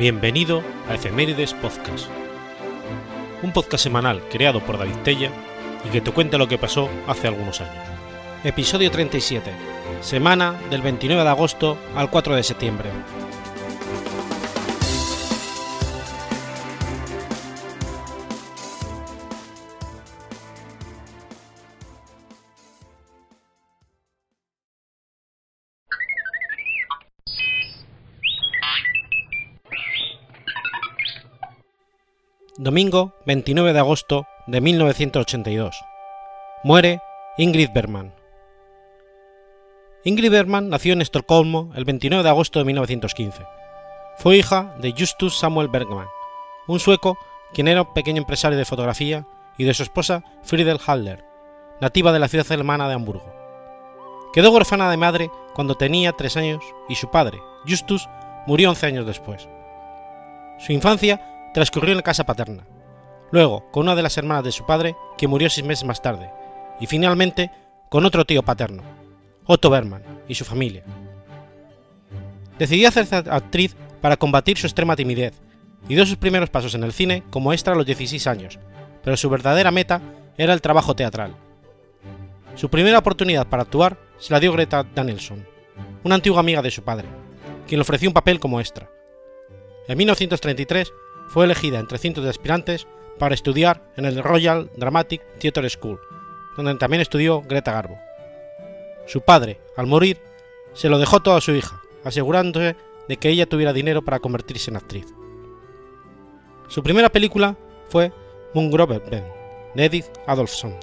Bienvenido a Efemérides Podcast, un podcast semanal creado por David Tella y que te cuenta lo que pasó hace algunos años. Episodio 37, semana del 29 de agosto al 4 de septiembre. Domingo 29 de agosto de 1982. Muere Ingrid Bergman. Ingrid Bergman nació en Estocolmo el 29 de agosto de 1915. Fue hija de Justus Samuel Bergman, un sueco quien era un pequeño empresario de fotografía, y de su esposa Friedel Haller, nativa de la ciudad alemana de Hamburgo. Quedó huérfana de madre cuando tenía tres años y su padre, Justus, murió 11 años después. Su infancia transcurrió en la casa paterna, luego con una de las hermanas de su padre, que murió seis meses más tarde, y finalmente con otro tío paterno, Otto Berman, y su familia. Decidió hacerse actriz para combatir su extrema timidez, y dio sus primeros pasos en el cine como extra a los 16 años, pero su verdadera meta era el trabajo teatral. Su primera oportunidad para actuar se la dio Greta Danielson, una antigua amiga de su padre, quien le ofreció un papel como extra. En 1933 fue elegida entre cientos de aspirantes para estudiar en el Royal Dramatic Theatre School, donde también estudió Greta Garbo. Su padre, al morir, se lo dejó todo a su hija, asegurándose de que ella tuviera dinero para convertirse en actriz. Su primera película fue Ben, de Edith Adolfson.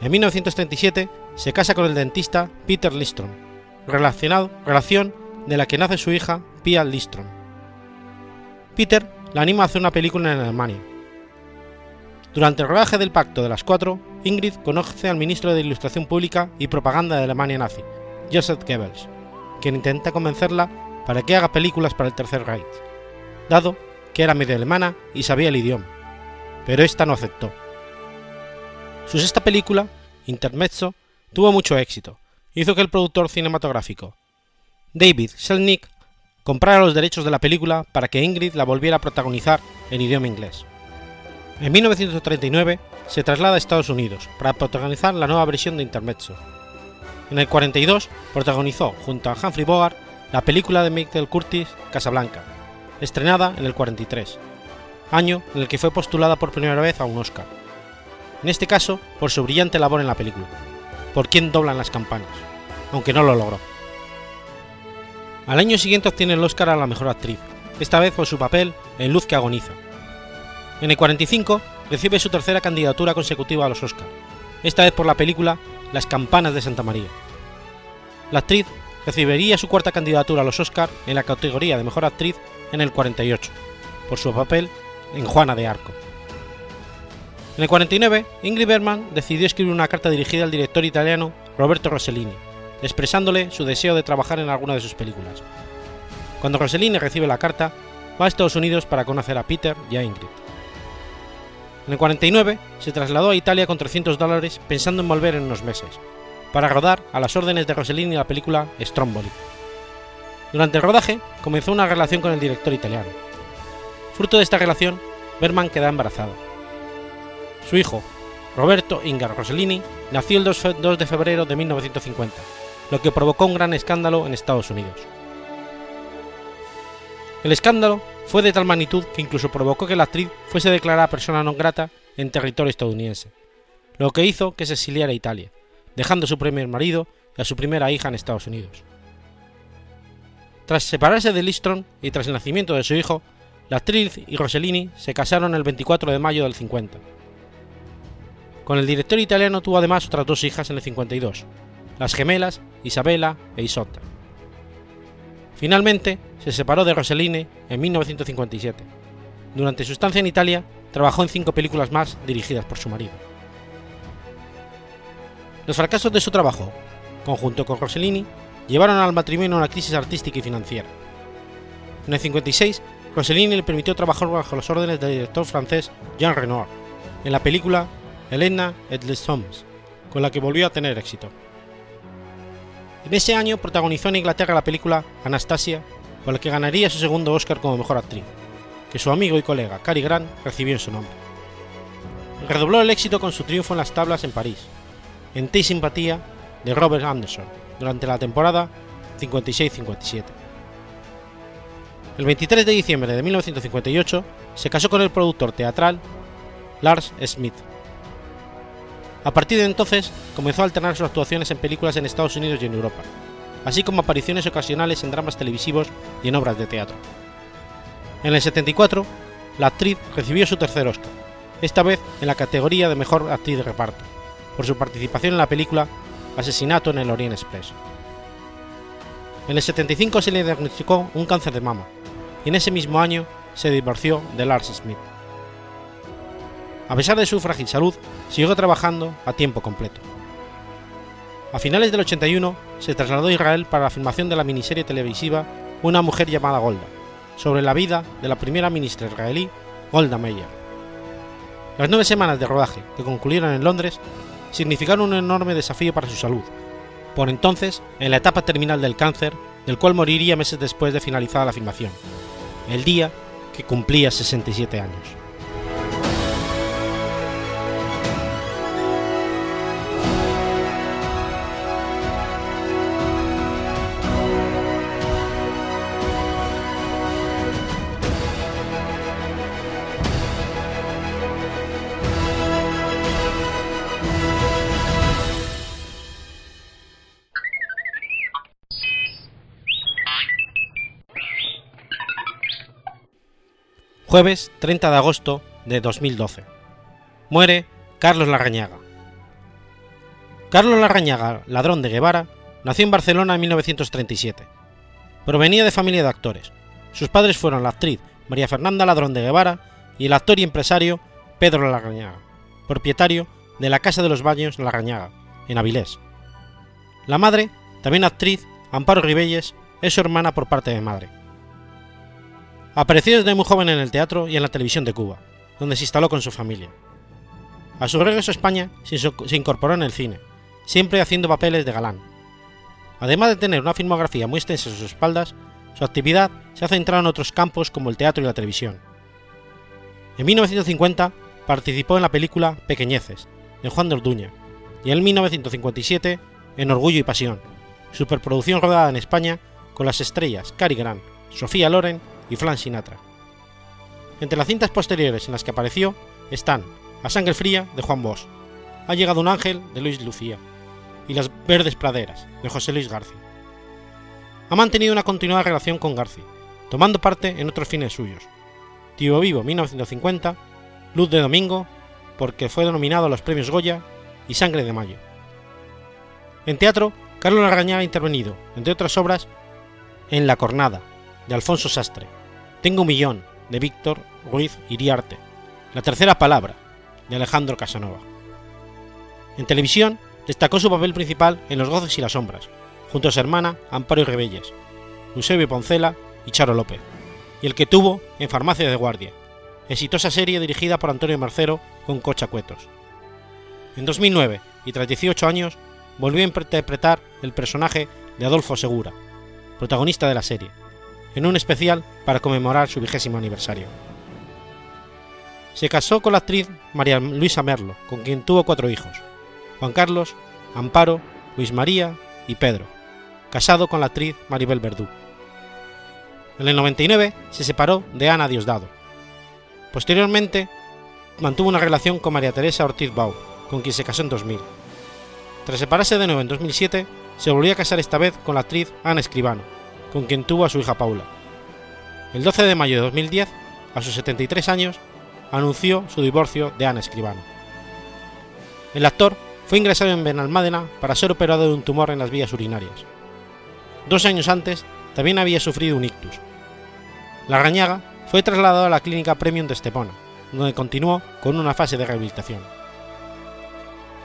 En 1937 se casa con el dentista Peter Listrom, relación de la que nace su hija Pia Listrom. Peter la anima a hacer una película en Alemania. Durante el rodaje del Pacto de las Cuatro, Ingrid conoce al ministro de Ilustración Pública y Propaganda de Alemania nazi, Joseph Goebbels, quien intenta convencerla para que haga películas para el Tercer Reich, dado que era medio alemana y sabía el idioma, pero esta no aceptó. Su sexta película, Intermezzo, tuvo mucho éxito, hizo que el productor cinematográfico David Selnick comprara los derechos de la película para que Ingrid la volviera a protagonizar en idioma inglés. En 1939 se traslada a Estados Unidos para protagonizar la nueva versión de Intermezzo. En el 42 protagonizó junto a Humphrey Bogart la película de Michael Curtis Casablanca, estrenada en el 43, año en el que fue postulada por primera vez a un Oscar. En este caso por su brillante labor en la película, por quien doblan las campanas, aunque no lo logró. Al año siguiente obtiene el Oscar a la mejor actriz, esta vez por su papel en Luz que agoniza. En el 45 recibe su tercera candidatura consecutiva a los Oscars, esta vez por la película Las campanas de Santa María. La actriz recibiría su cuarta candidatura a los Oscars en la categoría de mejor actriz en el 48, por su papel en Juana de Arco. En el 49, Ingrid Bergman decidió escribir una carta dirigida al director italiano Roberto Rossellini, expresándole su deseo de trabajar en alguna de sus películas. Cuando Rossellini recibe la carta, va a Estados Unidos para conocer a Peter y a Ingrid. En el 49 se trasladó a Italia con 300 dólares pensando en volver en unos meses, para rodar a las órdenes de Rossellini la película Stromboli. Durante el rodaje comenzó una relación con el director italiano. Fruto de esta relación, Berman queda embarazada. Su hijo, Roberto Ingar Rossellini, nació el 2 de febrero de 1950 lo que provocó un gran escándalo en Estados Unidos. El escándalo fue de tal magnitud que incluso provocó que la actriz fuese declarada persona non grata en territorio estadounidense, lo que hizo que se exiliara a Italia, dejando a su primer marido y a su primera hija en Estados Unidos. Tras separarse de Listron y tras el nacimiento de su hijo, la actriz y Rossellini se casaron el 24 de mayo del 50. Con el director italiano tuvo además otras dos hijas en el 52, las gemelas Isabella e Isotta. Finalmente, se separó de Rossellini en 1957. Durante su estancia en Italia, trabajó en cinco películas más dirigidas por su marido. Los fracasos de su trabajo, conjunto con Rossellini, llevaron al matrimonio a una crisis artística y financiera. En el 56, Rossellini le permitió trabajar bajo las órdenes del director francés Jean Renoir en la película Helena et les Hommes, con la que volvió a tener éxito. En ese año protagonizó en Inglaterra la película Anastasia por el que ganaría su segundo Oscar como mejor actriz, que su amigo y colega Cary Grant recibió en su nombre. Redobló el éxito con su triunfo en las tablas en París, en Té Simpatía de Robert Anderson, durante la temporada 56-57. El 23 de diciembre de 1958 se casó con el productor teatral Lars Smith. A partir de entonces comenzó a alternar sus actuaciones en películas en Estados Unidos y en Europa, así como apariciones ocasionales en dramas televisivos y en obras de teatro. En el 74, la actriz recibió su tercer Oscar, esta vez en la categoría de Mejor Actriz de Reparto, por su participación en la película Asesinato en el Orient Express. En el 75 se le diagnosticó un cáncer de mama, y en ese mismo año se divorció de Lars Smith. A pesar de su frágil salud, siguió trabajando a tiempo completo. A finales del 81 se trasladó a Israel para la filmación de la miniserie televisiva Una mujer llamada Golda, sobre la vida de la primera ministra israelí Golda Meir. Las nueve semanas de rodaje que concluyeron en Londres significaron un enorme desafío para su salud, por entonces en la etapa terminal del cáncer, del cual moriría meses después de finalizada la filmación, el día que cumplía 67 años. Jueves 30 de agosto de 2012. Muere Carlos Larrañaga. Carlos Larrañaga, ladrón de Guevara, nació en Barcelona en 1937. Provenía de familia de actores. Sus padres fueron la actriz María Fernanda Ladrón de Guevara y el actor y empresario Pedro Larrañaga, propietario de la Casa de los Baños Larrañaga, en Avilés. La madre, también actriz, Amparo Ribelles, es su hermana por parte de madre. Apareció desde muy joven en el teatro y en la televisión de Cuba, donde se instaló con su familia. A su regreso a España se incorporó en el cine, siempre haciendo papeles de galán. Además de tener una filmografía muy extensa a sus espaldas, su actividad se ha centrado en otros campos como el teatro y la televisión. En 1950 participó en la película Pequeñeces, de Juan de Orduña, y en 1957 en Orgullo y Pasión, superproducción rodada en España con las estrellas Cary Grant, Sofía Loren y Flan Sinatra. Entre las cintas posteriores en las que apareció están A Sangre Fría de Juan Bosch, Ha llegado un ángel de Luis Lucía y Las Verdes Praderas de José Luis García. Ha mantenido una continuada relación con García, tomando parte en otros fines suyos. Tío Vivo 1950, Luz de Domingo, porque fue denominado a los premios Goya, y Sangre de Mayo. En teatro, Carlos Larrañaga ha intervenido, entre otras obras, en La Cornada, de Alfonso Sastre, tengo un millón, de Víctor Ruiz Iriarte. La tercera palabra, de Alejandro Casanova. En televisión, destacó su papel principal en Los goces y las sombras, junto a su hermana Amparo y Rebelles, Eusebio Poncela y Charo López, y el que tuvo en Farmacia de Guardia, exitosa serie dirigida por Antonio Marcero con Cocha Cuetos. En 2009, y tras 18 años, volvió a interpretar el personaje de Adolfo Segura, protagonista de la serie, en un especial para conmemorar su vigésimo aniversario. Se casó con la actriz María Luisa Merlo, con quien tuvo cuatro hijos, Juan Carlos, Amparo, Luis María y Pedro, casado con la actriz Maribel Verdú. En el 99 se separó de Ana Diosdado. Posteriormente mantuvo una relación con María Teresa Ortiz Bau, con quien se casó en 2000. Tras separarse de nuevo en 2007, se volvió a casar esta vez con la actriz Ana Escribano, con quien tuvo a su hija Paula. El 12 de mayo de 2010, a sus 73 años, anunció su divorcio de Ana Escribano. El actor fue ingresado en Benalmádena para ser operado de un tumor en las vías urinarias. Dos años antes también había sufrido un ictus. La Rañaga fue trasladado a la clínica Premium de Estepona, donde continuó con una fase de rehabilitación.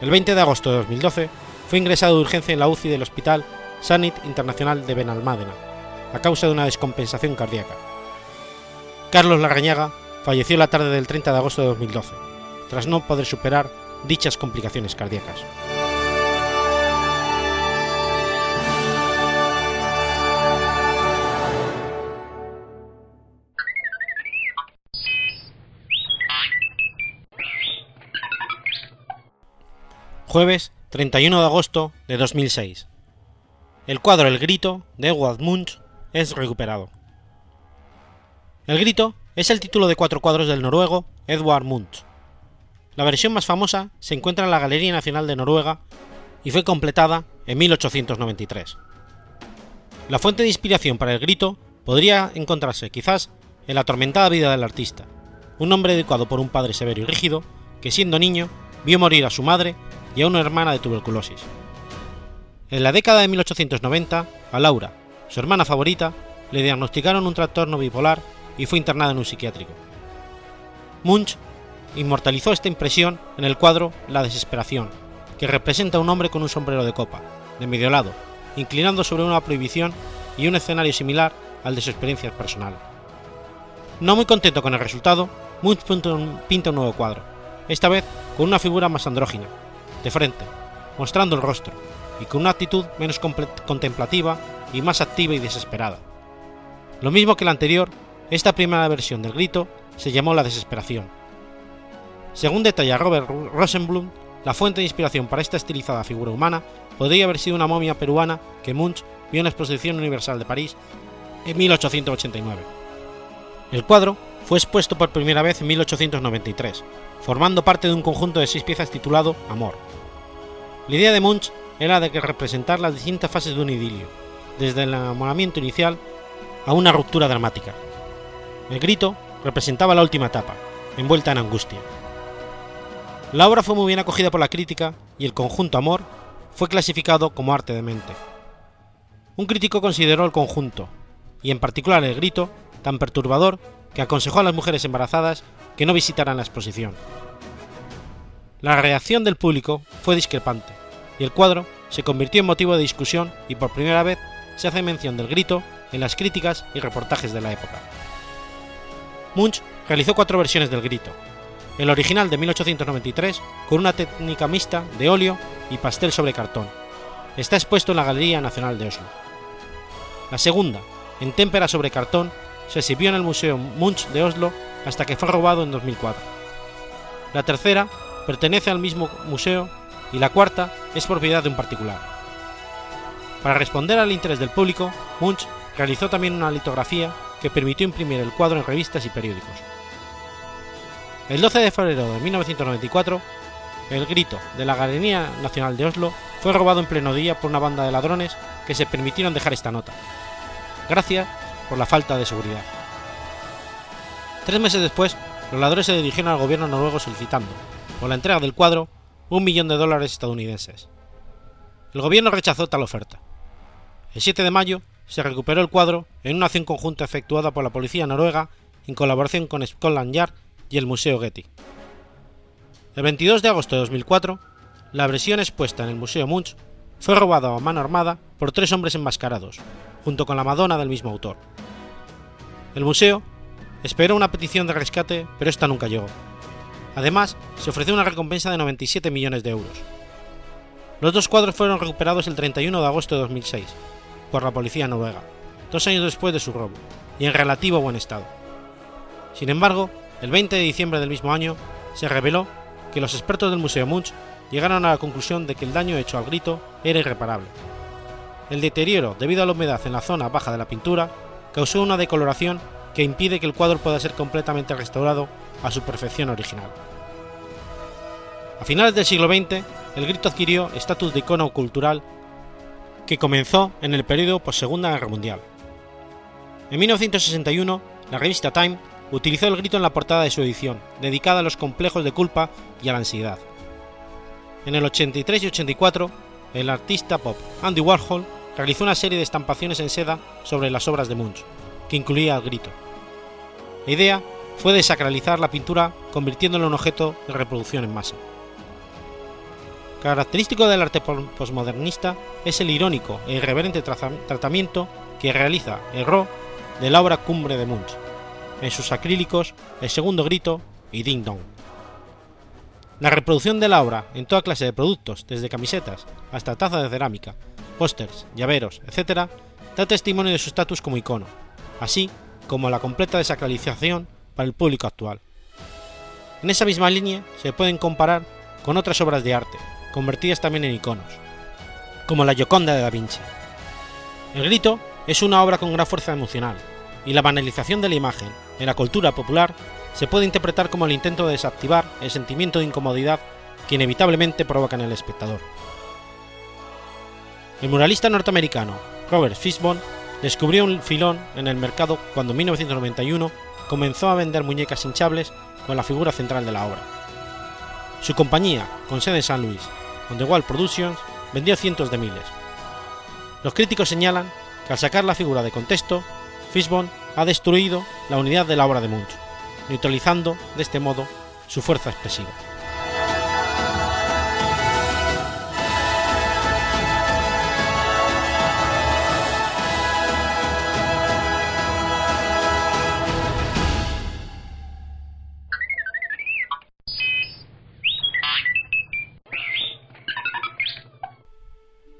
El 20 de agosto de 2012 fue ingresado de urgencia en la UCI del Hospital Sanit Internacional de Benalmádena, a causa de una descompensación cardíaca. Carlos Larrañaga falleció la tarde del 30 de agosto de 2012, tras no poder superar dichas complicaciones cardíacas. Jueves 31 de agosto de 2006. El cuadro El Grito de Edward Munch es recuperado. El Grito es el título de cuatro cuadros del noruego Edward Munch. La versión más famosa se encuentra en la Galería Nacional de Noruega y fue completada en 1893. La fuente de inspiración para el grito podría encontrarse quizás en la atormentada vida del artista, un hombre educado por un padre severo y rígido que siendo niño vio morir a su madre y a una hermana de tuberculosis. En la década de 1890, a Laura, su hermana favorita, le diagnosticaron un trastorno bipolar y fue internada en un psiquiátrico. Munch inmortalizó esta impresión en el cuadro La desesperación, que representa a un hombre con un sombrero de copa, de medio lado, inclinando sobre una prohibición y un escenario similar al de su experiencia personal. No muy contento con el resultado, Munch pinta un nuevo cuadro, esta vez con una figura más andrógina, de frente, mostrando el rostro, y con una actitud menos contemplativa y más activa y desesperada. Lo mismo que la anterior, esta primera versión del grito se llamó La Desesperación. Según detalla Robert Rosenblum, la fuente de inspiración para esta estilizada figura humana podría haber sido una momia peruana que Munch vio en la Exposición Universal de París en 1889. El cuadro fue expuesto por primera vez en 1893, formando parte de un conjunto de seis piezas titulado Amor. La idea de Munch era de representar las distintas fases de un idilio, desde el enamoramiento inicial a una ruptura dramática. El grito representaba la última etapa, envuelta en angustia. La obra fue muy bien acogida por la crítica y el conjunto Amor fue clasificado como arte de mente. Un crítico consideró el conjunto, y en particular el grito, tan perturbador que aconsejó a las mujeres embarazadas que no visitaran la exposición. La reacción del público fue discrepante, y el cuadro se convirtió en motivo de discusión y por primera vez se hace mención del grito en las críticas y reportajes de la época. Munch realizó cuatro versiones del grito, el original de 1893 con una técnica mixta de óleo y pastel sobre cartón. Está expuesto en la Galería Nacional de Oslo. La segunda, en témpera sobre cartón, se exhibió en el Museo Munch de Oslo hasta que fue robado en 2004. La tercera pertenece al mismo museo y la cuarta es propiedad de un particular. Para responder al interés del público, Munch realizó también una litografía que permitió imprimir el cuadro en revistas y periódicos. El 12 de febrero de 1994, el grito de la Galería Nacional de Oslo fue robado en pleno día por una banda de ladrones que se permitieron dejar esta nota. Gracias por la falta de seguridad. Tres meses después, los ladrones se dirigieron al gobierno noruego solicitando, por la entrega del cuadro, un millón de dólares estadounidenses. El gobierno rechazó tal oferta. El 7 de mayo se recuperó el cuadro en una acción conjunta efectuada por la policía noruega en colaboración con Scotland Yard y el Museo Getty. El 22 de agosto de 2004, la versión expuesta en el Museo Munch fue robada a mano armada por tres hombres enmascarados, junto con la Madonna del mismo autor. El museo esperó una petición de rescate, pero esta nunca llegó. Además, se ofreció una recompensa de 97 millones de euros. Los dos cuadros fueron recuperados el 31 de agosto de 2006 por la policía noruega, dos años después de su robo, y en relativo buen estado. Sin embargo, el 20 de diciembre del mismo año, se reveló que los expertos del Museo Munch llegaron a la conclusión de que el daño hecho al grito era irreparable. El deterioro debido a la humedad en la zona baja de la pintura causó una decoloración que impide que el cuadro pueda ser completamente restaurado a su perfección original. A finales del siglo XX, el grito adquirió estatus de icono cultural que comenzó en el periodo post-Segunda Guerra Mundial. En 1961, la revista Time utilizó el grito en la portada de su edición, dedicada a los complejos de culpa y a la ansiedad. En el 83 y 84, el artista pop Andy Warhol realizó una serie de estampaciones en seda sobre las obras de Munch, que incluía el grito. La idea fue desacralizar la pintura convirtiéndola en objeto de reproducción en masa. Característico del arte postmodernista es el irónico e irreverente tratamiento que realiza el de la obra cumbre de Munch, en sus acrílicos El segundo grito y Ding Dong. La reproducción de la obra en toda clase de productos, desde camisetas hasta tazas de cerámica, pósters, llaveros, etc., da testimonio de su estatus como icono, así como la completa desacralización para el público actual. En esa misma línea se pueden comparar con otras obras de arte, convertidas también en iconos, como la Gioconda de Da Vinci. El grito es una obra con gran fuerza emocional, y la banalización de la imagen en la cultura popular se puede interpretar como el intento de desactivar el sentimiento de incomodidad que inevitablemente provoca en el espectador. El muralista norteamericano Robert Fishbone descubrió un filón en el mercado cuando en 1991 comenzó a vender muñecas hinchables con la figura central de la obra. Su compañía, con sede en San Luis, On The Wall Productions, vendió cientos de miles. Los críticos señalan que al sacar la figura de contexto, Fishbone ha destruido la unidad de la obra de Munch, neutralizando de este modo su fuerza expresiva.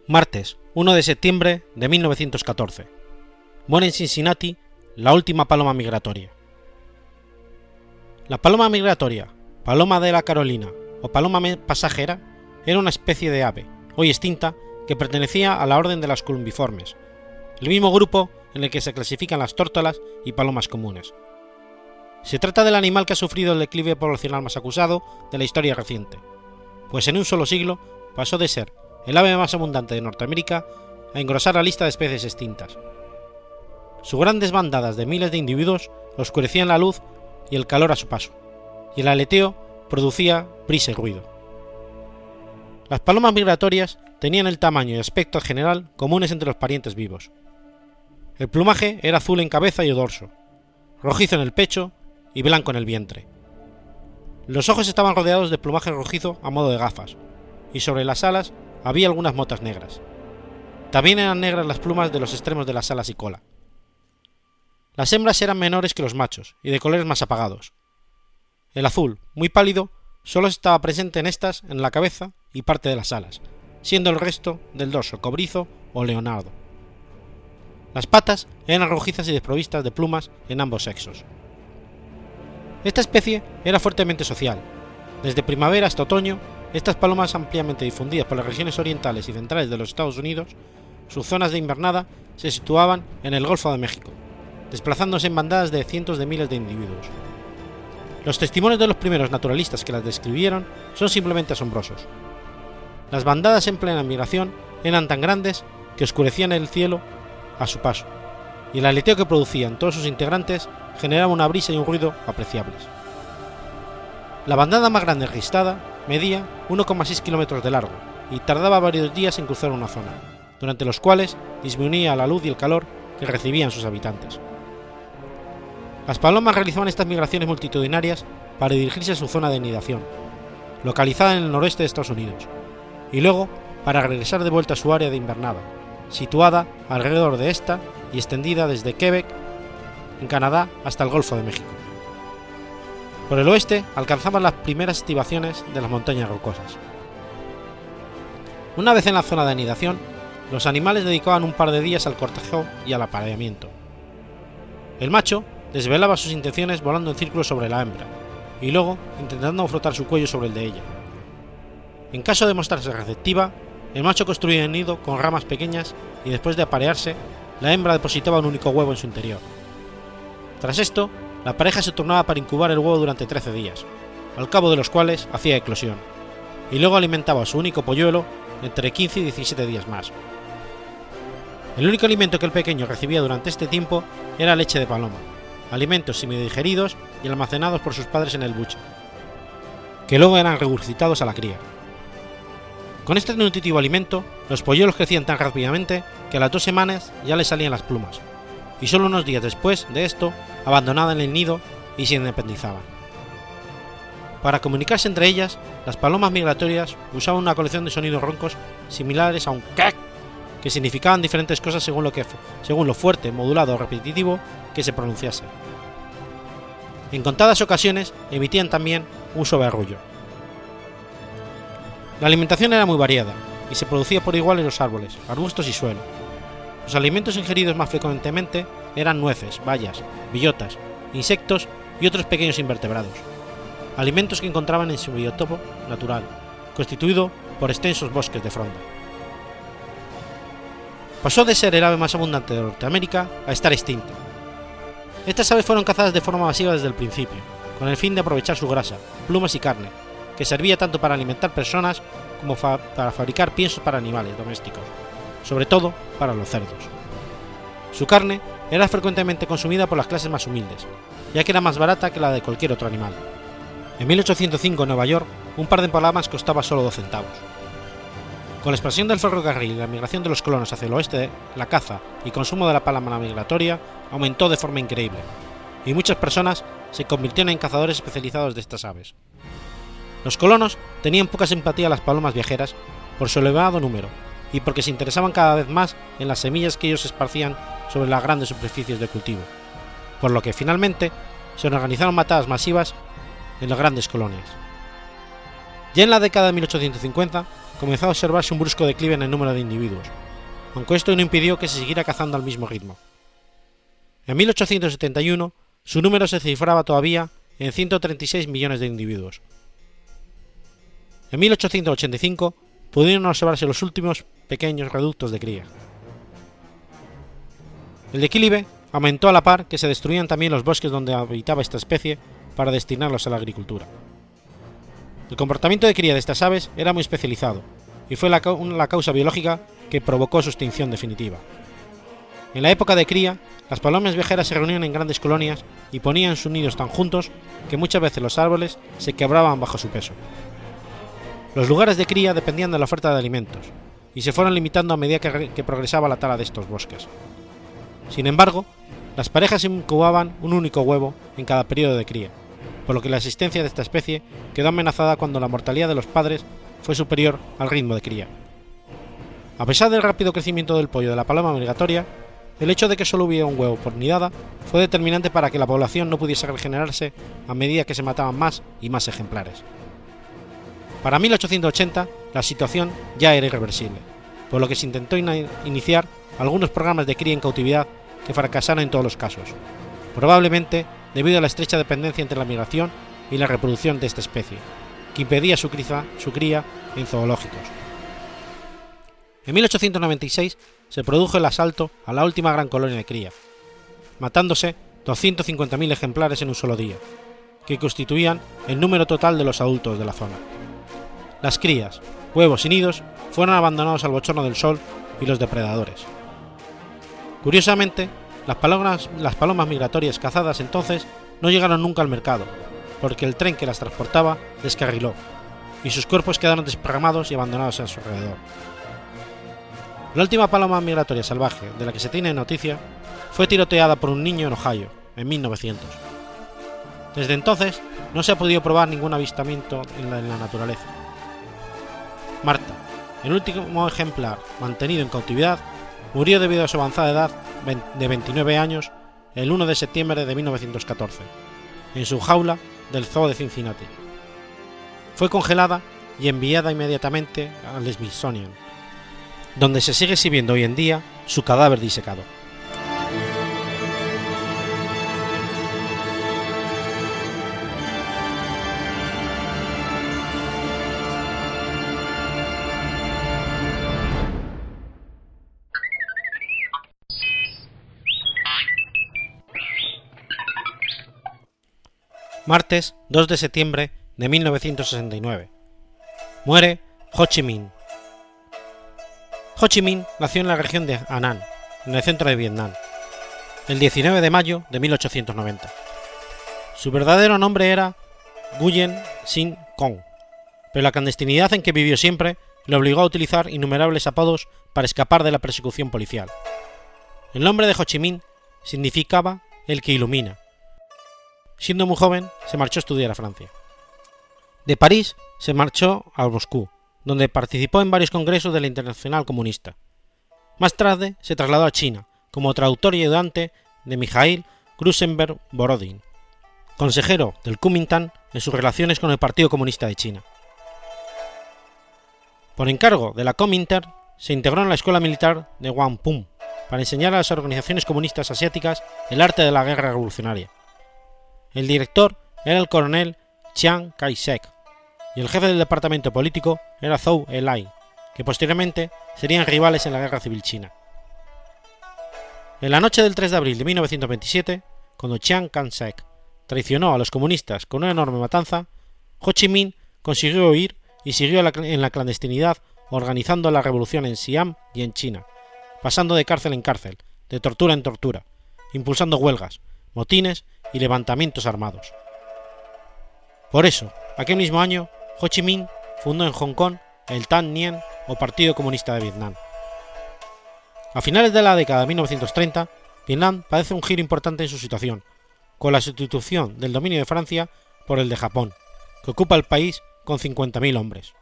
Martes 1 de septiembre de 1914. Muere en Cincinnati la última paloma migratoria. La paloma migratoria, paloma de la Carolina o paloma pasajera era una especie de ave, hoy extinta, que pertenecía a la orden de las columbiformes, el mismo grupo en el que se clasifican las tórtolas y palomas comunes. Se trata del animal que ha sufrido el declive poblacional más acusado de la historia reciente, pues en un solo siglo pasó de ser el ave más abundante de Norteamérica, a engrosar la lista de especies extintas. Sus grandes bandadas de miles de individuos oscurecían la luz y el calor a su paso, y el aleteo producía prisa y ruido. Las palomas migratorias tenían el tamaño y aspecto general comunes entre los parientes vivos. El plumaje era azul en cabeza y dorso, rojizo en el pecho y blanco en el vientre. Los ojos estaban rodeados de plumaje rojizo a modo de gafas, y sobre las alas había algunas motas negras. También eran negras las plumas de los extremos de las alas y cola. Las hembras eran menores que los machos y de colores más apagados. El azul, muy pálido, solo estaba presente en estas en la cabeza y parte de las alas, siendo el resto del dorso cobrizo o leonardo. Las patas eran rojizas y desprovistas de plumas en ambos sexos. Esta especie era fuertemente social. Desde primavera hasta otoño estas palomas ampliamente difundidas por las regiones orientales y centrales de los Estados Unidos, sus zonas de invernada se situaban en el Golfo de México, desplazándose en bandadas de cientos de miles de individuos. Los testimonios de los primeros naturalistas que las describieron son simplemente asombrosos. Las bandadas en plena migración eran tan grandes que oscurecían el cielo a su paso, y el aleteo que producían todos sus integrantes generaba una brisa y un ruido apreciables. La bandada más grande registrada medía 1,6 kilómetros de largo y tardaba varios días en cruzar una zona, durante los cuales disminuía la luz y el calor que recibían sus habitantes. Las palomas realizaban estas migraciones multitudinarias para dirigirse a su zona de nidación, localizada en el noroeste de Estados Unidos, y luego para regresar de vuelta a su área de invernada, situada alrededor de esta y extendida desde Quebec, en Canadá, hasta el Golfo de México. Por el oeste alcanzaban las primeras estivaciones de las montañas rocosas. Una vez en la zona de anidación, los animales dedicaban un par de días al cortejo y al apareamiento. El macho desvelaba sus intenciones volando en círculos sobre la hembra, y luego intentando frotar su cuello sobre el de ella. En caso de mostrarse receptiva, el macho construía un nido con ramas pequeñas y después de aparearse, la hembra depositaba un único huevo en su interior. Tras esto, la pareja se turnaba para incubar el huevo durante 13 días, al cabo de los cuales hacía eclosión, y luego alimentaba a su único polluelo entre 15 y 17 días más. El único alimento que el pequeño recibía durante este tiempo era leche de paloma, alimentos semidigeridos y almacenados por sus padres en el buche, que luego eran regurgitados a la cría. Con este nutritivo alimento, los polluelos crecían tan rápidamente que a las dos semanas ya les salían las plumas, y solo unos días después de esto abandonada en el nido y se independizaban. Para comunicarse entre ellas, las palomas migratorias usaban una colección de sonidos roncos similares a un cac, que significaban diferentes cosas según lo, según lo fuerte, modulado o repetitivo que se pronunciase. En contadas ocasiones emitían también un suave arrullo. La alimentación era muy variada y se producía por igual en los árboles, arbustos y suelo. Los alimentos ingeridos más frecuentemente eran nueces, bayas, billotas, insectos y otros pequeños invertebrados, alimentos que encontraban en su biotopo natural, constituido por extensos bosques de fronda. Pasó de ser el ave más abundante de Norteamérica a estar extinta. Estas aves fueron cazadas de forma masiva desde el principio, con el fin de aprovechar su grasa, plumas y carne, que servía tanto para alimentar personas como para fabricar piensos para animales domésticos, sobre todo para los cerdos. Su carne era frecuentemente consumida por las clases más humildes, ya que era más barata que la de cualquier otro animal. En 1805 en Nueva York, un par de palamas costaba solo 2 centavos. Con la expansión del ferrocarril y la migración de los colonos hacia el oeste, la caza y consumo de la paloma migratoria aumentó de forma increíble, y muchas personas se convirtieron en cazadores especializados de estas aves. Los colonos tenían poca simpatía a las palomas viajeras por su elevado número y porque se interesaban cada vez más en las semillas que ellos esparcían sobre las grandes superficies de cultivo, por lo que finalmente se organizaron matadas masivas en las grandes colonias. Ya en la década de 1850 comenzó a observarse un brusco declive en el número de individuos, aunque esto no impidió que se siguiera cazando al mismo ritmo. En 1871 su número se cifraba todavía en 136 millones de individuos, en 1885 pudieron observarse los últimos pequeños reductos de cría. El declive aumentó a la par que se destruían también los bosques donde habitaba esta especie para destinarlos a la agricultura. El comportamiento de cría de estas aves era muy especializado y fue la, la causa biológica que provocó su extinción definitiva. En la época de cría, las palomas viajeras se reunían en grandes colonias y ponían sus nidos tan juntos que muchas veces los árboles se quebraban bajo su peso. Los lugares de cría dependían de la oferta de alimentos, y se fueron limitando a medida que, progresaba la tala de estos bosques. Sin embargo, las parejas incubaban un único huevo en cada periodo de cría, por lo que la existencia de esta especie quedó amenazada cuando la mortalidad de los padres fue superior al ritmo de cría. A pesar del rápido crecimiento del pollo de la paloma migratoria, el hecho de que solo hubiera un huevo por nidada fue determinante para que la población no pudiese regenerarse a medida que se mataban más y más ejemplares. Para 1880 la situación ya era irreversible, por lo que se intentó iniciar algunos programas de cría en cautividad que fracasaron en todos los casos, probablemente debido a la estrecha dependencia entre la migración y la reproducción de esta especie, que impedía su, su cría en zoológicos. En 1896 se produjo el asalto a la última gran colonia de cría, matándose 250.000 ejemplares en un solo día, que constituían el número total de los adultos de la zona. Las crías, huevos y nidos fueron abandonados al bochorno del sol y los depredadores. Curiosamente, las palomas, migratorias cazadas entonces no llegaron nunca al mercado, porque el tren que las transportaba descarriló, y sus cuerpos quedaron desparramados y abandonados a su alrededor. La última paloma migratoria salvaje de la que se tiene noticia fue tiroteada por un niño en Ohio, en 1900. Desde entonces no se ha podido probar ningún avistamiento en la naturaleza. Marta, el último ejemplar mantenido en cautividad, murió debido a su avanzada edad de 29 años el 1 de septiembre de 1914, en su jaula del Zoo de Cincinnati. Fue congelada y enviada inmediatamente al Smithsonian, donde se sigue exhibiendo hoy en día su cadáver disecado. Martes 2 de septiembre de 1969. Muere Ho Chi Minh. Ho Chi Minh nació en la región de Annan, en el centro de Vietnam, el 19 de mayo de 1890. Su verdadero nombre era Nguyen Sin Kong, pero la clandestinidad en que vivió siempre le obligó a utilizar innumerables apodos para escapar de la persecución policial. El nombre de Ho Chi Minh significaba el que ilumina, Siendo muy joven, se marchó a estudiar a Francia. De París se marchó a Moscú, donde participó en varios congresos de la Internacional Comunista. Más tarde se trasladó a China como traductor y ayudante de Mikhail Krusenberg Borodin, consejero del Kuomintang en sus relaciones con el Partido Comunista de China. Por encargo de la Kuomintang, se integró en la Escuela Militar de Wangpum para enseñar a las organizaciones comunistas asiáticas el arte de la guerra revolucionaria el director era el coronel Chiang Kai-shek, y el jefe del departamento político era Zhou Enlai, que posteriormente serían rivales en la Guerra Civil China. En la noche del 3 de abril de 1927, cuando Chiang Kai-shek traicionó a los comunistas con una enorme matanza, Ho Chi Minh consiguió huir y siguió en la clandestinidad organizando la revolución en Siam y en China, pasando de cárcel en cárcel, de tortura en tortura, impulsando huelgas, motines y levantamientos armados. Por eso, aquel mismo año, Ho Chi Minh fundó en Hong Kong el Tan Nien o Partido Comunista de Vietnam. A finales de la década de 1930, Vietnam padece un giro importante en su situación, con la sustitución del dominio de Francia por el de Japón, que ocupa el país con 50.000 hombres.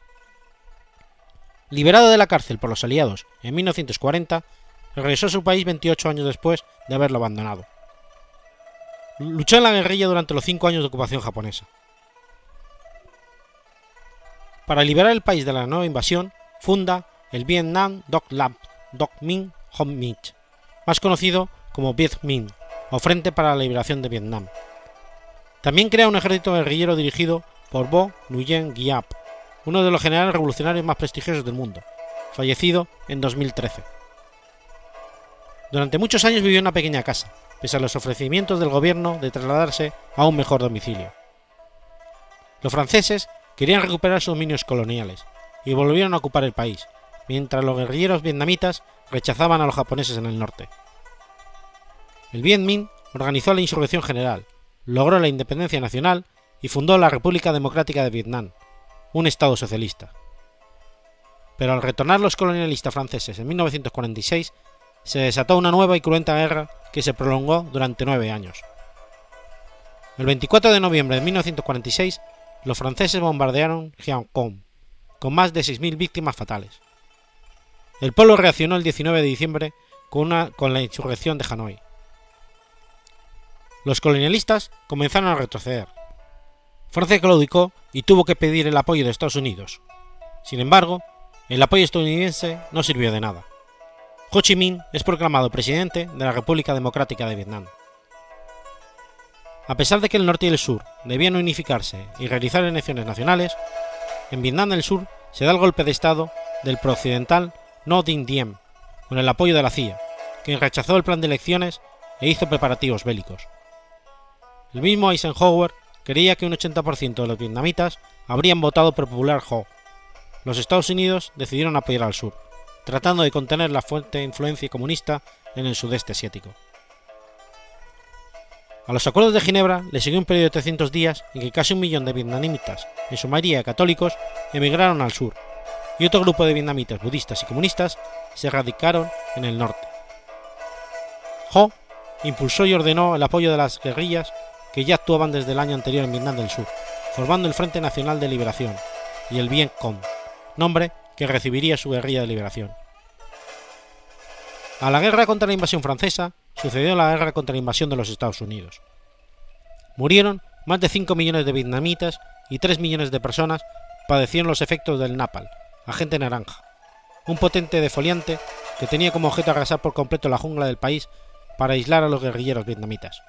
Liberado de la cárcel por los aliados en 1940, regresó a su país 28 años después de haberlo abandonado. Luchó en la guerrilla durante los cinco años de ocupación japonesa. Para liberar el país de la nueva invasión, funda el Vietnam Doc Lab Doc Minh Hom Mich, más conocido como Viet Minh, o Frente para la Liberación de Vietnam. También crea un ejército guerrillero dirigido por Bo Nguyen Giap, uno de los generales revolucionarios más prestigiosos del mundo, fallecido en 2013. Durante muchos años vivió en una pequeña casa, pese a los ofrecimientos del gobierno de trasladarse a un mejor domicilio. Los franceses querían recuperar sus dominios coloniales y volvieron a ocupar el país, mientras los guerrilleros vietnamitas rechazaban a los japoneses en el norte. El Viet Minh organizó la insurrección general, logró la independencia nacional y fundó la República Democrática de Vietnam, un Estado socialista. Pero al retornar los colonialistas franceses en 1946, se desató una nueva y cruenta guerra que se prolongó durante nueve años. El 24 de noviembre de 1946, los franceses bombardearon Kong, con más de 6.000 víctimas fatales. El pueblo reaccionó el 19 de diciembre con, una, con la insurrección de Hanoi. Los colonialistas comenzaron a retroceder. Francia claudicó y tuvo que pedir el apoyo de Estados Unidos. Sin embargo, el apoyo estadounidense no sirvió de nada. Ho Chi Minh es proclamado presidente de la República Democrática de Vietnam. A pesar de que el norte y el sur debían unificarse y realizar elecciones nacionales, en Vietnam del Sur se da el golpe de Estado del prooccidental No Dinh Diem, con el apoyo de la CIA, quien rechazó el plan de elecciones e hizo preparativos bélicos. El mismo Eisenhower creía que un 80% de los vietnamitas habrían votado por Popular Ho. Los Estados Unidos decidieron apoyar al sur, tratando de contener la fuerte influencia comunista en el sudeste asiático. A los acuerdos de Ginebra le siguió un periodo de 300 días en que casi un millón de vietnamitas, en su mayoría católicos, emigraron al sur, y otro grupo de vietnamitas budistas y comunistas se radicaron en el norte. Ho impulsó y ordenó el apoyo de las guerrillas que ya actuaban desde el año anterior en Vietnam del Sur, formando el Frente Nacional de Liberación y el Bien Com, nombre que recibiría su guerrilla de liberación. A la guerra contra la invasión francesa sucedió la guerra contra la invasión de los Estados Unidos. Murieron más de 5 millones de vietnamitas y 3 millones de personas padecieron los efectos del napal, agente naranja, un potente defoliante que tenía como objeto arrasar por completo la jungla del país para aislar a los guerrilleros vietnamitas.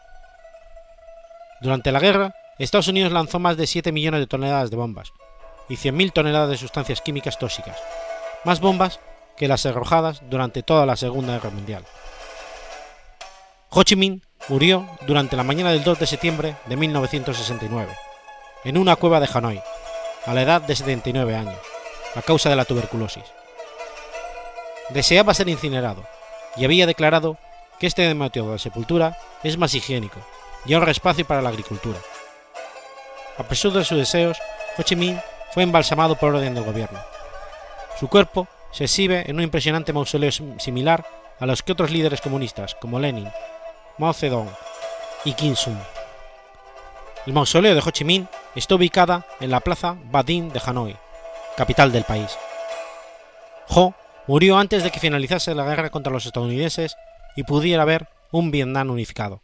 Durante la guerra, Estados Unidos lanzó más de 7 millones de toneladas de bombas y 100.000 toneladas de sustancias químicas tóxicas, más bombas que las arrojadas durante toda la Segunda Guerra Mundial. Ho Chi Minh murió durante la mañana del 2 de septiembre de 1969, en una cueva de Hanoi, a la edad de 79 años, a causa de la tuberculosis. Deseaba ser incinerado y había declarado que este método de sepultura es más higiénico y ahorra espacio para la agricultura. A pesar de sus deseos, Ho Chi Minh fue embalsamado por orden del gobierno. Su cuerpo se exhibe en un impresionante mausoleo similar a los que otros líderes comunistas como Lenin, Mao Zedong y Kim Sung. El mausoleo de Ho Chi Minh está ubicada en la plaza Ba Dinh de Hanoi, capital del país. Ho murió antes de que finalizase la guerra contra los estadounidenses y pudiera haber un Vietnam unificado.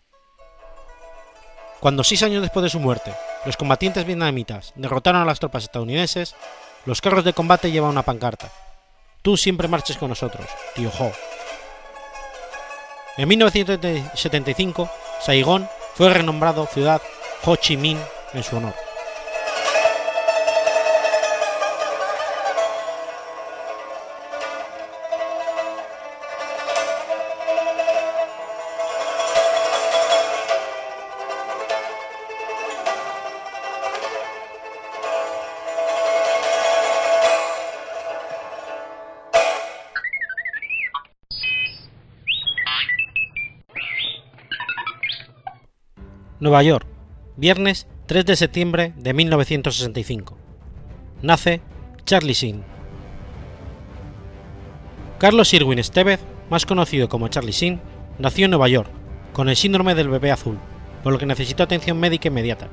Cuando seis años después de su muerte, los combatientes vietnamitas derrotaron a las tropas estadounidenses, los carros de combate llevan una pancarta. Tú siempre marches con nosotros, tío Ho. En 1975, Saigón fue renombrado ciudad Ho Chi Minh en su honor. Nueva York, viernes 3 de septiembre de 1965. Nace Charlie Sheen. Carlos Irwin Estevez, más conocido como Charlie Sheen, nació en Nueva York, con el síndrome del bebé azul, por lo que necesitó atención médica inmediata.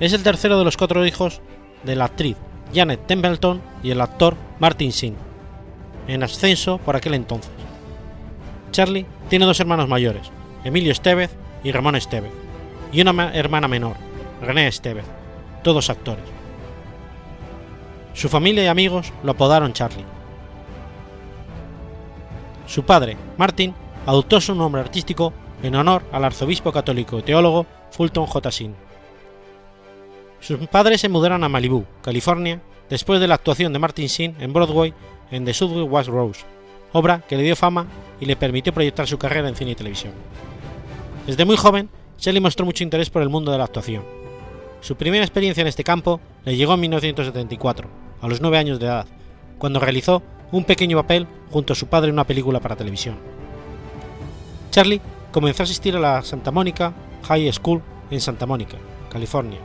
Es el tercero de los cuatro hijos de la actriz Janet Templeton y el actor Martin Sheen, en ascenso por aquel entonces. Charlie tiene dos hermanos mayores, Emilio Estevez y Ramón Estevez, y una hermana menor, René Estevez, todos actores. Su familia y amigos lo apodaron Charlie. Su padre, Martin, adoptó su nombre artístico en honor al arzobispo católico y teólogo Fulton J. Sheen. Sus padres se mudaron a Malibu, California, después de la actuación de Martin Sheen en Broadway en The Subway Was Rose, obra que le dio fama y le permitió proyectar su carrera en cine y televisión. Desde muy joven, Shelley mostró mucho interés por el mundo de la actuación. Su primera experiencia en este campo le llegó en 1974, a los 9 años de edad, cuando realizó un pequeño papel junto a su padre en una película para televisión. Charlie comenzó a asistir a la Santa Monica High School en Santa Mónica, California,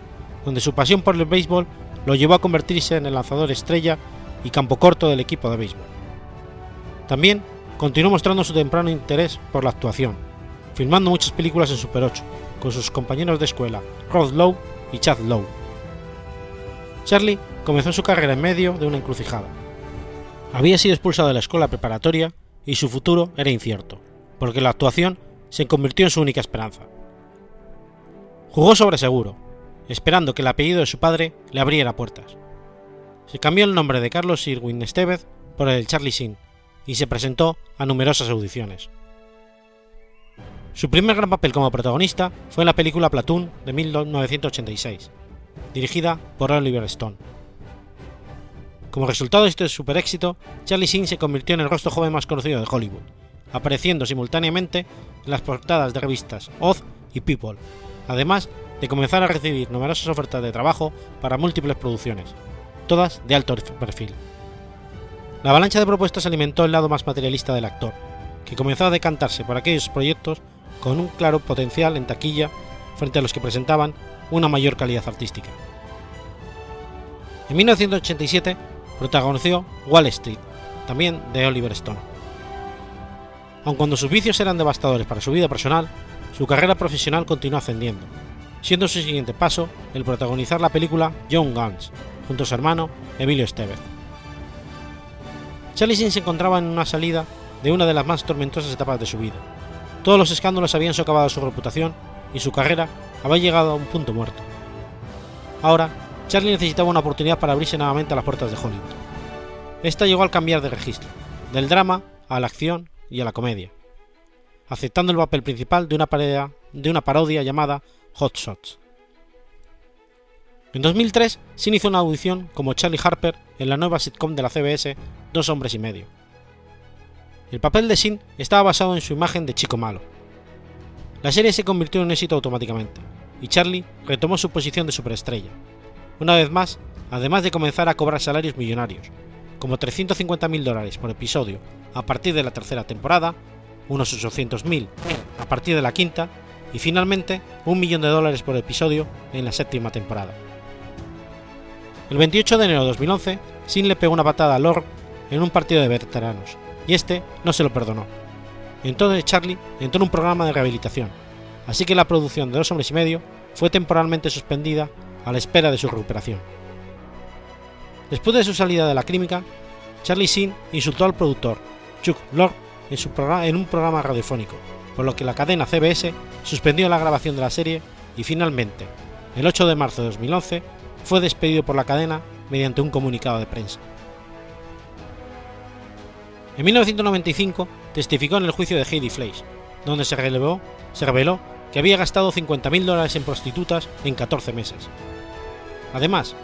donde su pasión por el béisbol lo llevó a convertirse en el lanzador estrella y campo corto del equipo de béisbol. También continuó mostrando su temprano interés por la actuación, filmando muchas películas en Super 8, con sus compañeros de escuela Rod Lowe y Chad Lowe. Charlie comenzó su carrera en medio de una encrucijada. Había sido expulsado de la escuela preparatoria y su futuro era incierto, porque la actuación se convirtió en su única esperanza. Jugó sobre seguro, esperando que el apellido de su padre le abriera puertas. Se cambió el nombre de Carlos Irwin Estevez por el Charlie Sheen y se presentó a numerosas audiciones. Su primer gran papel como protagonista fue en la película Platoon de 1986, dirigida por Oliver Stone. Como resultado de este super éxito, Charlie Sheen se convirtió en el rostro joven más conocido de Hollywood, apareciendo simultáneamente en las portadas de revistas Oz y People, además de comenzar a recibir numerosas ofertas de trabajo para múltiples producciones, todas de alto perfil. La avalancha de propuestas alimentó el lado más materialista del actor, que comenzó a decantarse por aquellos proyectos con un claro potencial en taquilla frente a los que presentaban una mayor calidad artística. En 1987 protagonizó Wall Street, también de Oliver Stone. Aun cuando sus vicios eran devastadores para su vida personal, su carrera profesional continuó ascendiendo, siendo su siguiente paso el protagonizar la película Young Guns, junto a su hermano Emilio Estevez. Charlie se encontraba en una salida de una de las más tormentosas etapas de su vida. Todos los escándalos habían socavado su reputación y su carrera había llegado a un punto muerto. Ahora, Charlie necesitaba una oportunidad para abrirse nuevamente a las puertas de Hollywood. Esta llegó al cambiar de registro, del drama a la acción y a la comedia, aceptando el papel principal de una, parodia llamada Hot Shots. En 2003 se inició una audición como Charlie Harper en la nueva sitcom de la CBS Dos hombres y medio. El papel de Sin estaba basado en su imagen de chico malo. La serie se convirtió en un éxito automáticamente, y Charlie retomó su posición de superestrella. Una vez más, además de comenzar a cobrar salarios millonarios, como 350.000 dólares por episodio a partir de la tercera temporada, unos 800.000 a partir de la quinta y finalmente un millón de dólares por episodio en la séptima temporada. El 28 de enero de 2011, Sin le pegó una patada a Lord en un partido de veteranos, y este no se lo perdonó. Entonces Charlie entró en un programa de rehabilitación, así que la producción de Dos Hombres y Medio fue temporalmente suspendida a la espera de su recuperación. Después de su salida de la clínica, Charlie Sin insultó al productor, Chuck Lord, en, en un programa radiofónico, por lo que la cadena CBS suspendió la grabación de la serie y finalmente, el 8 de marzo de 2011, fue despedido por la cadena mediante un comunicado de prensa. En 1995 testificó en el juicio de Heidi Fleiss, donde se reveló, que había gastado 50.000 dólares en prostitutas en 14 meses. Además,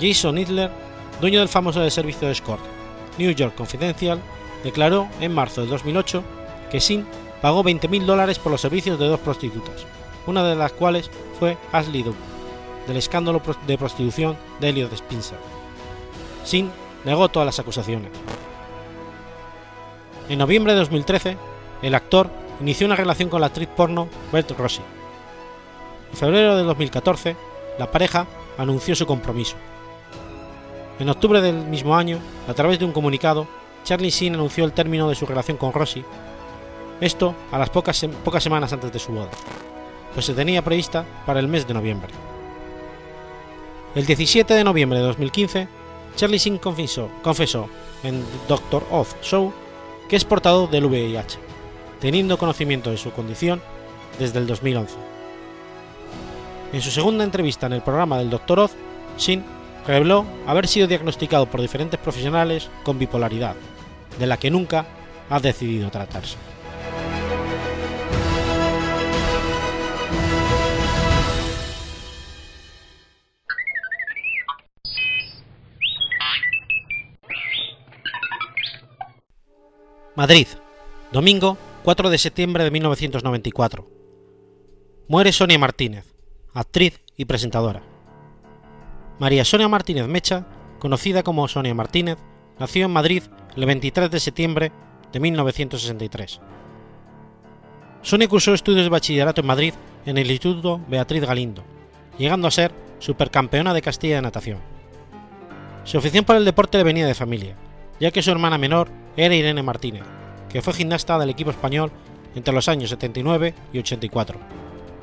Jason Idler, dueño del famoso servicio de escort New York Confidential, declaró en marzo de 2008 que Sin pagó 20.000 dólares por los servicios de dos prostitutas, una de las cuales fue Ashley Duke, del escándalo de prostitución de Elliot Spencer. Sin negó todas las acusaciones. En noviembre de 2013, el actor inició una relación con la actriz porno Bert Rossi. En febrero de 2014, la pareja anunció su compromiso. En octubre del mismo año, a través de un comunicado, Charlie Sheen anunció el término de su relación con Rosie, esto a las pocas, pocas semanas antes de su boda, pues se tenía prevista para el mes de noviembre. El 17 de noviembre de 2015, Charlie Sheen confesó, confesó en Dr. Oz Show que es portador del VIH, teniendo conocimiento de su condición desde el 2011. En su segunda entrevista en el programa del Dr. Oz, Shin reveló haber sido diagnosticado por diferentes profesionales con bipolaridad, de la que nunca ha decidido tratarse. Madrid, domingo 4 de septiembre de 1994. Muere Sonia Martínez, actriz y presentadora. María Sonia Martínez Mecha, conocida como Sonia Martínez, nació en Madrid el 23 de septiembre de 1963. Sonia cursó estudios de bachillerato en Madrid en el Instituto Beatriz Galindo, llegando a ser supercampeona de Castilla de natación. Su afición por el deporte le venía de familia, ya que su hermana menor era Irene Martínez, que fue gimnasta del equipo español entre los años 79 y 84,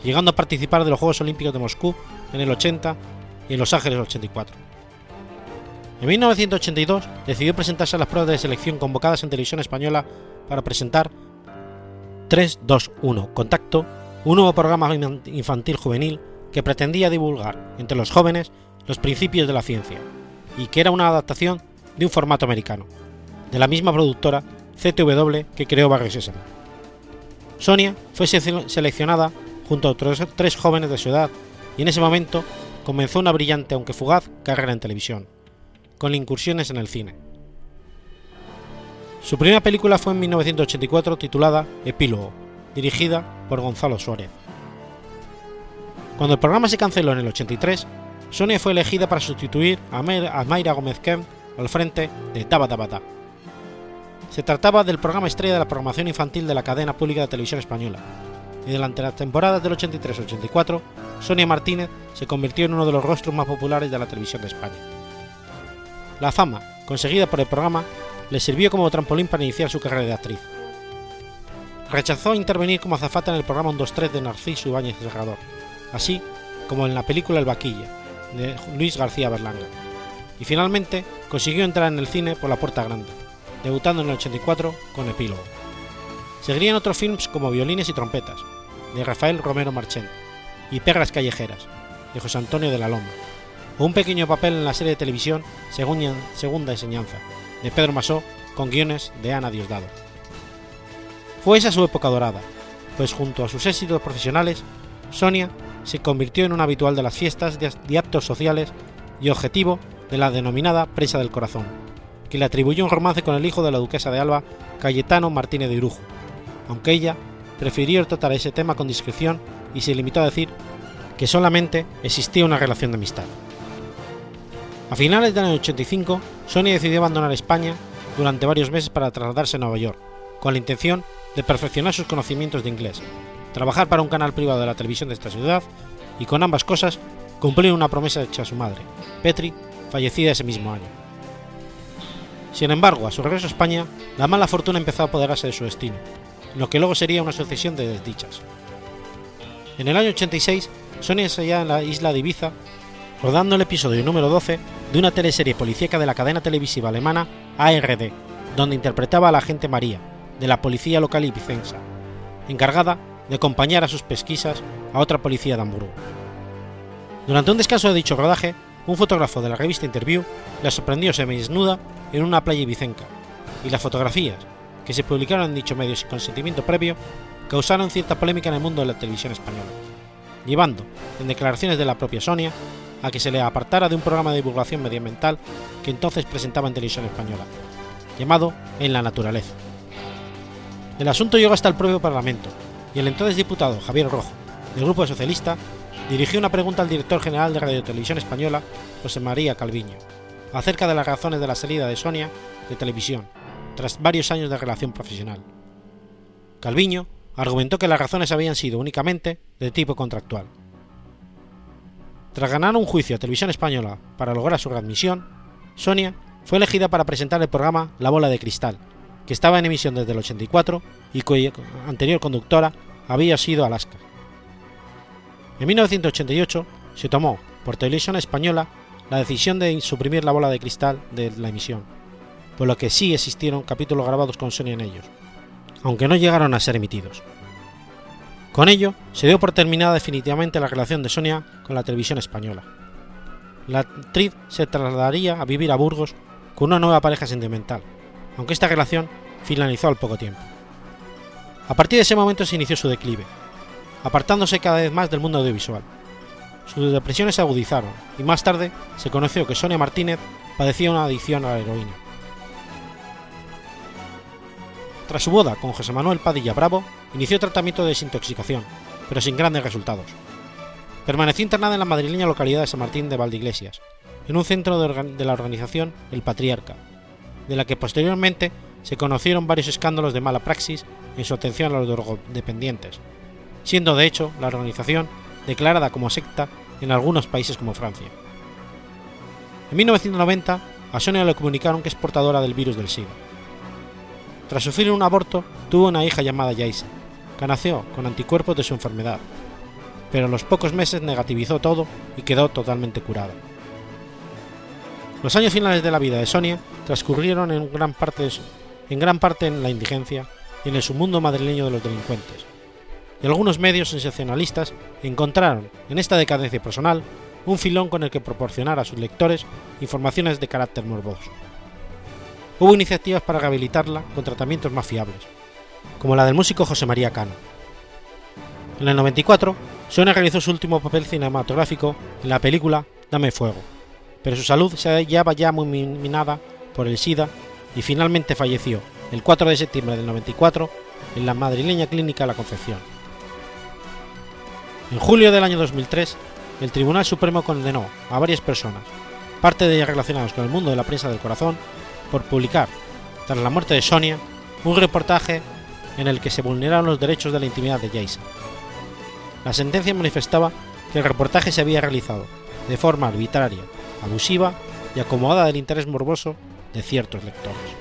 llegando a participar de los Juegos Olímpicos de Moscú en el 80 y en Los Ángeles 84. En 1982 decidió presentarse a las pruebas de selección convocadas en televisión española para presentar 321 Contacto, un nuevo programa infantil juvenil que pretendía divulgar entre los jóvenes los principios de la ciencia y que era una adaptación de un formato americano, de la misma productora CTW que creó Barrio Sésamo. Sonia fue seleccionada junto a otros tres jóvenes de su edad y en ese momento comenzó una brillante aunque fugaz carrera en televisión, con incursiones en el cine. Su primera película fue en 1984 titulada Epílogo, dirigida por Gonzalo Suárez. Cuando el programa se canceló en el 83, Sonia fue elegida para sustituir a Mayra Gómez Kemp al frente de Tabatabata. Se trataba del programa estrella de la programación infantil de la cadena pública de televisión española, y durante las temporadas del 83-84, Sonia Martínez se convirtió en uno de los rostros más populares de la televisión de España. La fama conseguida por el programa le sirvió como trampolín para iniciar su carrera de actriz. Rechazó intervenir como azafata en el programa 1-2-3 de Narciso Ibáñez Serrador, así como en la película El Vaquilla, de Luis García Berlanga y finalmente consiguió entrar en el cine por la puerta grande, debutando en el 84 con Epílogo. Seguirían otros films como Violines y Trompetas, de Rafael Romero Marchén, y Perras Callejeras, de José Antonio de la Loma, o un pequeño papel en la serie de televisión Segunda Enseñanza, de Pedro Masó, con guiones de Ana Diosdado. Fue esa su época dorada, pues junto a sus éxitos profesionales, Sonia se convirtió en un habitual de las fiestas y actos sociales y objetivo de la denominada Presa del Corazón, que le atribuyó un romance con el hijo de la duquesa de Alba, Cayetano Martínez de Irujo, aunque ella prefirió tratar ese tema con discreción y se limitó a decir que solamente existía una relación de amistad. A finales del año 85, Sonia decidió abandonar España durante varios meses para trasladarse a Nueva York, con la intención de perfeccionar sus conocimientos de inglés, trabajar para un canal privado de la televisión de esta ciudad y con ambas cosas cumplir una promesa hecha a su madre, Petri, fallecida ese mismo año. Sin embargo, a su regreso a España, la mala fortuna empezó a apoderarse de su destino, lo que luego sería una sucesión de desdichas. En el año 86, Sonia ensayaba en la isla de Ibiza, rodando el episodio número 12 de una teleserie policíaca de la cadena televisiva alemana ARD, donde interpretaba a la agente María, de la policía local ibicensa, encargada de acompañar a sus pesquisas a otra policía de Hamburgo. Durante un descanso de dicho rodaje, un fotógrafo de la revista Interview la sorprendió semidesnuda en una playa ibicenca, y las fotografías, que se publicaron en dicho medio sin consentimiento previo, causaron cierta polémica en el mundo de la televisión española, llevando, en declaraciones de la propia Sonia, a que se le apartara de un programa de divulgación medioambiental que entonces presentaba en televisión española, llamado En la Naturaleza. El asunto llegó hasta el propio Parlamento, y el entonces diputado Javier Rojo, del Grupo Socialista, dirigió una pregunta al director general de Radio Televisión Española, José María Calviño, acerca de las razones de la salida de Sonia de televisión, tras varios años de relación profesional. Calviño argumentó que las razones habían sido únicamente de tipo contractual, Tras ganar un juicio a Televisión Española para lograr su readmisión, Sonia fue elegida para presentar el programa La Bola de Cristal, que estaba en emisión desde el 84 y cuya anterior conductora había sido Alaska. En 1988 se tomó, por televisión española, la decisión de suprimir la bola de cristal de la emisión, por lo que sí existieron capítulos grabados con Sonia en ellos, aunque no llegaron a ser emitidos. Con ello, se dio por terminada definitivamente la relación de Sonia con la televisión española. La actriz se trasladaría a vivir a Burgos con una nueva pareja sentimental, aunque esta relación finalizó al poco tiempo. A partir de ese momento se inició su declive, apartándose cada vez más del mundo audiovisual. Sus depresiones se agudizaron y más tarde se conoció que Sonia Martínez padecía una adicción a la heroína. Tras su boda con José Manuel Padilla Bravo, inició tratamiento de desintoxicación, pero sin grandes resultados. Permaneció internada en la madrileña localidad de San Martín de Valdeiglesias, en un centro de, la organización El Patriarca, de la que posteriormente se conocieron varios escándalos de mala praxis en su atención a los drogodependientes, siendo de hecho la organización declarada como secta en algunos países como Francia. En 1990, a Sonia le comunicaron que es portadora del virus del SIDA. Tras sufrir un aborto, tuvo una hija llamada Yaisa, que nació con anticuerpos de su enfermedad, pero a los pocos meses negativizó todo y quedó totalmente curada. Los años finales de la vida de Sonia transcurrieron en gran parte, en, la indigencia y en el submundo madrileño de los delincuentes, y algunos medios sensacionalistas encontraron en esta decadencia personal un filón con el que proporcionar a sus lectores informaciones de carácter morboso. Hubo iniciativas para rehabilitarla con tratamientos más fiables, como la del músico José María Cano. En el 94, Sonia realizó su último papel cinematográfico en la película Dame Fuego, pero su salud se hallaba ya muy minada por el SIDA y finalmente falleció el 4 de septiembre del 94 en la madrileña clínica La Concepción. En julio del año 2003, el Tribunal Supremo condenó a varias personas, parte de ellas relacionadas con el mundo de la prensa del corazón, por publicar, tras la muerte de Sonia, un reportaje en el que se vulneraron los derechos de la intimidad de Jason. La sentencia manifestaba que el reportaje se había realizado de forma arbitraria, abusiva y acomodada del interés morboso de ciertos lectores.